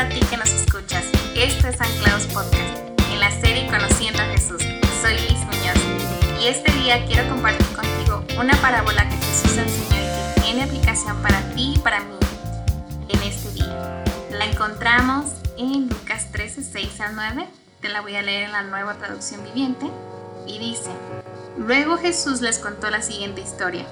a ti que nos escuchas. Esto es Anclados Podcast, en la serie Conociendo a Jesús. Soy Liz Muñoz y este día quiero compartir contigo una parábola que Jesús enseñó y que tiene aplicación para ti y para mí en este día. La encontramos en Lucas 13, 6 al 9. Te la voy a leer en la nueva traducción viviente. Y dice, luego Jesús les contó la siguiente historia.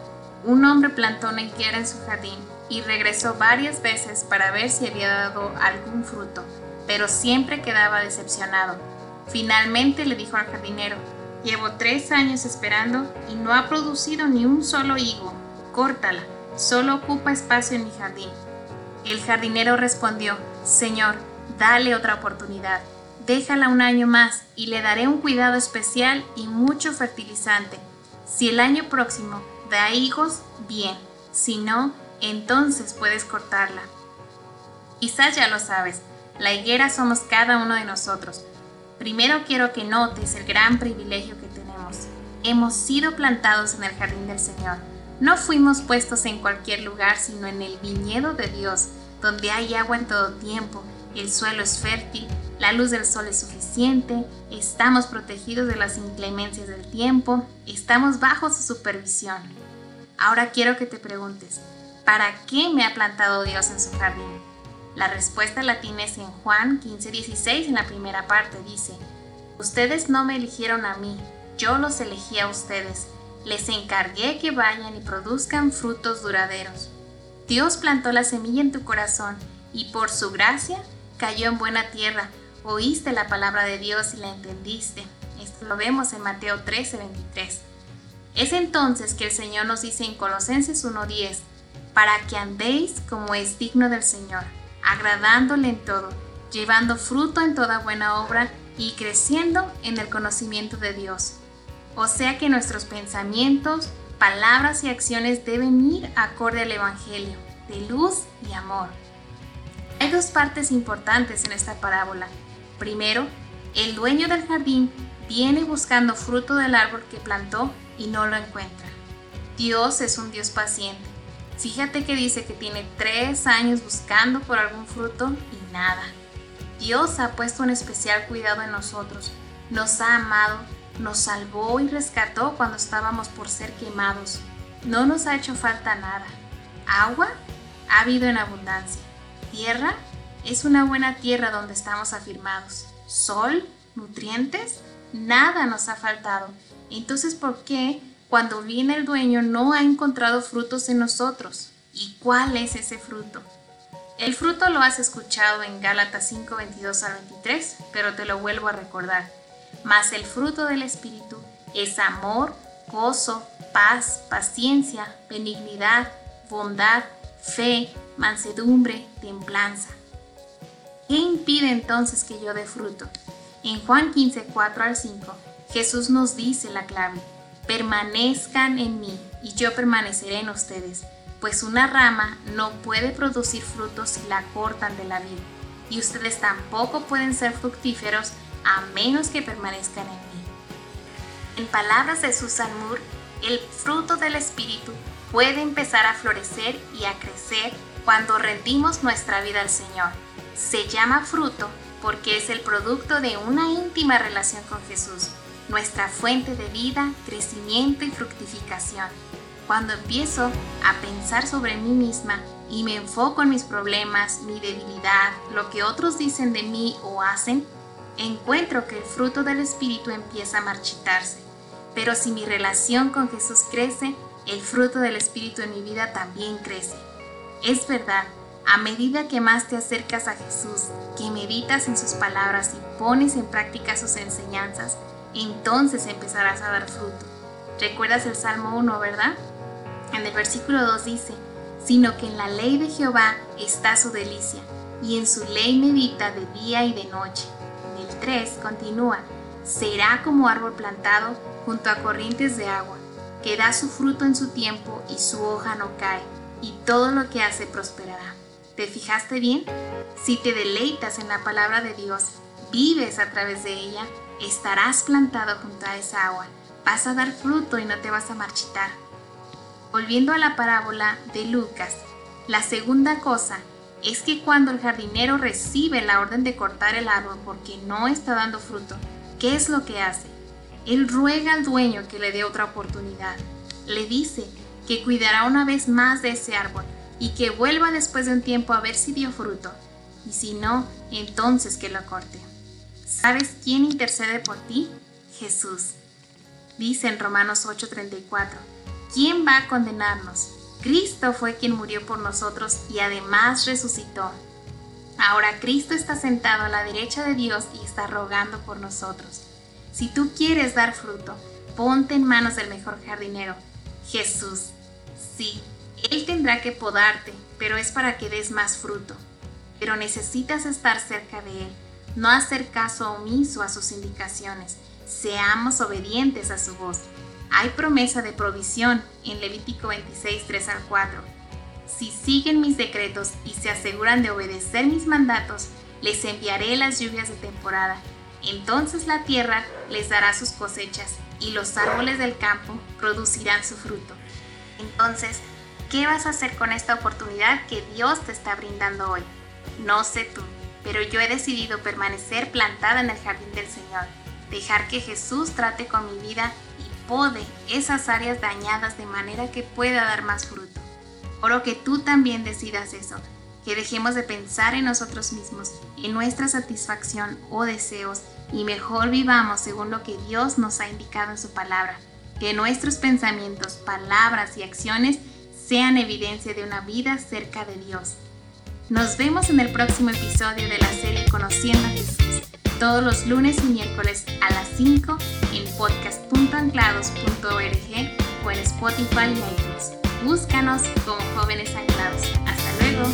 Un hombre plantó una higuera en su jardín y regresó varias veces para ver si había dado algún fruto, pero siempre quedaba decepcionado. Finalmente le dijo al jardinero, llevo tres años esperando y no ha producido ni un solo higo. Córtala, solo ocupa espacio en mi jardín. El jardinero respondió, Señor, dale otra oportunidad. Déjala un año más y le daré un cuidado especial y mucho fertilizante. Si el año próximo da higos, bien. Si no, entonces puedes cortarla. Quizás ya lo sabes, la higuera somos cada uno de nosotros. Primero quiero que notes el gran privilegio que tenemos. Hemos sido plantados en el jardín del Señor. No fuimos puestos en cualquier lugar, sino en el viñedo de Dios, donde hay agua en todo tiempo, el suelo es fértil, la luz del sol es suficiente, estamos protegidos de las inclemencias del tiempo, estamos bajo su supervisión. Ahora quiero que te preguntes, ¿Para qué me ha plantado Dios en su jardín? La respuesta la tienes en Juan 15:16 en la primera parte. Dice, Ustedes no me eligieron a mí, yo los elegí a ustedes. Les encargué que vayan y produzcan frutos duraderos. Dios plantó la semilla en tu corazón y por su gracia cayó en buena tierra. Oíste la palabra de Dios y la entendiste. Esto lo vemos en Mateo 13:23. Es entonces que el Señor nos dice en Colosenses 1:10, para que andéis como es digno del Señor, agradándole en todo, llevando fruto en toda buena obra y creciendo en el conocimiento de Dios. O sea que nuestros pensamientos, palabras y acciones deben ir acorde al Evangelio, de luz y amor. Hay dos partes importantes en esta parábola. Primero, el dueño del jardín viene buscando fruto del árbol que plantó y no lo encuentra. Dios es un Dios paciente Fíjate que dice que tiene tres años buscando por algún fruto y nada. Dios ha puesto un especial cuidado en nosotros, nos ha amado, nos salvó y rescató cuando estábamos por ser quemados. No nos ha hecho falta nada. Agua ha habido en abundancia. Tierra es una buena tierra donde estamos afirmados. Sol, nutrientes, nada nos ha faltado. Entonces, ¿por qué cuando viene el dueño no ha encontrado frutos en nosotros. ¿Y cuál es ese fruto? El fruto lo has escuchado en Gálatas 5, 22 al 23, pero te lo vuelvo a recordar. Mas el fruto del Espíritu es amor, gozo, paz, paciencia, benignidad, bondad, fe, mansedumbre, templanza. ¿Qué impide entonces que yo dé fruto? En Juan 15, 4 al 5, Jesús nos dice la clave permanezcan en mí y yo permaneceré en ustedes, pues una rama no puede producir frutos si la cortan de la vid, y ustedes tampoco pueden ser fructíferos a menos que permanezcan en mí. En palabras de Susan Moore, el fruto del Espíritu puede empezar a florecer y a crecer cuando rendimos nuestra vida al Señor. Se llama fruto porque es el producto de una íntima relación con Jesús nuestra fuente de vida, crecimiento y fructificación. Cuando empiezo a pensar sobre mí misma y me enfoco en mis problemas, mi debilidad, lo que otros dicen de mí o hacen, encuentro que el fruto del Espíritu empieza a marchitarse. Pero si mi relación con Jesús crece, el fruto del Espíritu en mi vida también crece. Es verdad, a medida que más te acercas a Jesús, que meditas en sus palabras y pones en práctica sus enseñanzas, entonces empezarás a dar fruto. ¿Recuerdas el Salmo 1, verdad? En el versículo 2 dice, sino que en la ley de Jehová está su delicia, y en su ley medita de día y de noche. En el 3 continúa, será como árbol plantado junto a corrientes de agua, que da su fruto en su tiempo y su hoja no cae, y todo lo que hace prosperará. ¿Te fijaste bien? Si te deleitas en la palabra de Dios, vives a través de ella, estarás plantado junto a esa agua, vas a dar fruto y no te vas a marchitar. Volviendo a la parábola de Lucas, la segunda cosa es que cuando el jardinero recibe la orden de cortar el árbol porque no está dando fruto, ¿qué es lo que hace? Él ruega al dueño que le dé otra oportunidad. Le dice que cuidará una vez más de ese árbol y que vuelva después de un tiempo a ver si dio fruto. Y si no, entonces que lo corte. ¿Sabes quién intercede por ti? Jesús. Dice en Romanos 8:34, ¿quién va a condenarnos? Cristo fue quien murió por nosotros y además resucitó. Ahora Cristo está sentado a la derecha de Dios y está rogando por nosotros. Si tú quieres dar fruto, ponte en manos del mejor jardinero, Jesús. Sí, Él tendrá que podarte, pero es para que des más fruto. Pero necesitas estar cerca de Él, no hacer caso omiso a sus indicaciones. Seamos obedientes a su voz. Hay promesa de provisión en Levítico 26, 3 al 4. Si siguen mis decretos y se aseguran de obedecer mis mandatos, les enviaré las lluvias de temporada. Entonces la tierra les dará sus cosechas y los árboles del campo producirán su fruto. Entonces, ¿qué vas a hacer con esta oportunidad que Dios te está brindando hoy? No sé tú, pero yo he decidido permanecer plantada en el jardín del Señor, dejar que Jesús trate con mi vida pode esas áreas dañadas de manera que pueda dar más fruto. Oro que tú también decidas eso, que dejemos de pensar en nosotros mismos, en nuestra satisfacción o deseos y mejor vivamos según lo que Dios nos ha indicado en su palabra, que nuestros pensamientos, palabras y acciones sean evidencia de una vida cerca de Dios. Nos vemos en el próximo episodio de la serie Conociendo a Jesús todos los lunes y miércoles a las 5 en podcast.anclados.org o en Spotify y iTunes. Búscanos como jóvenes anclados. Hasta luego.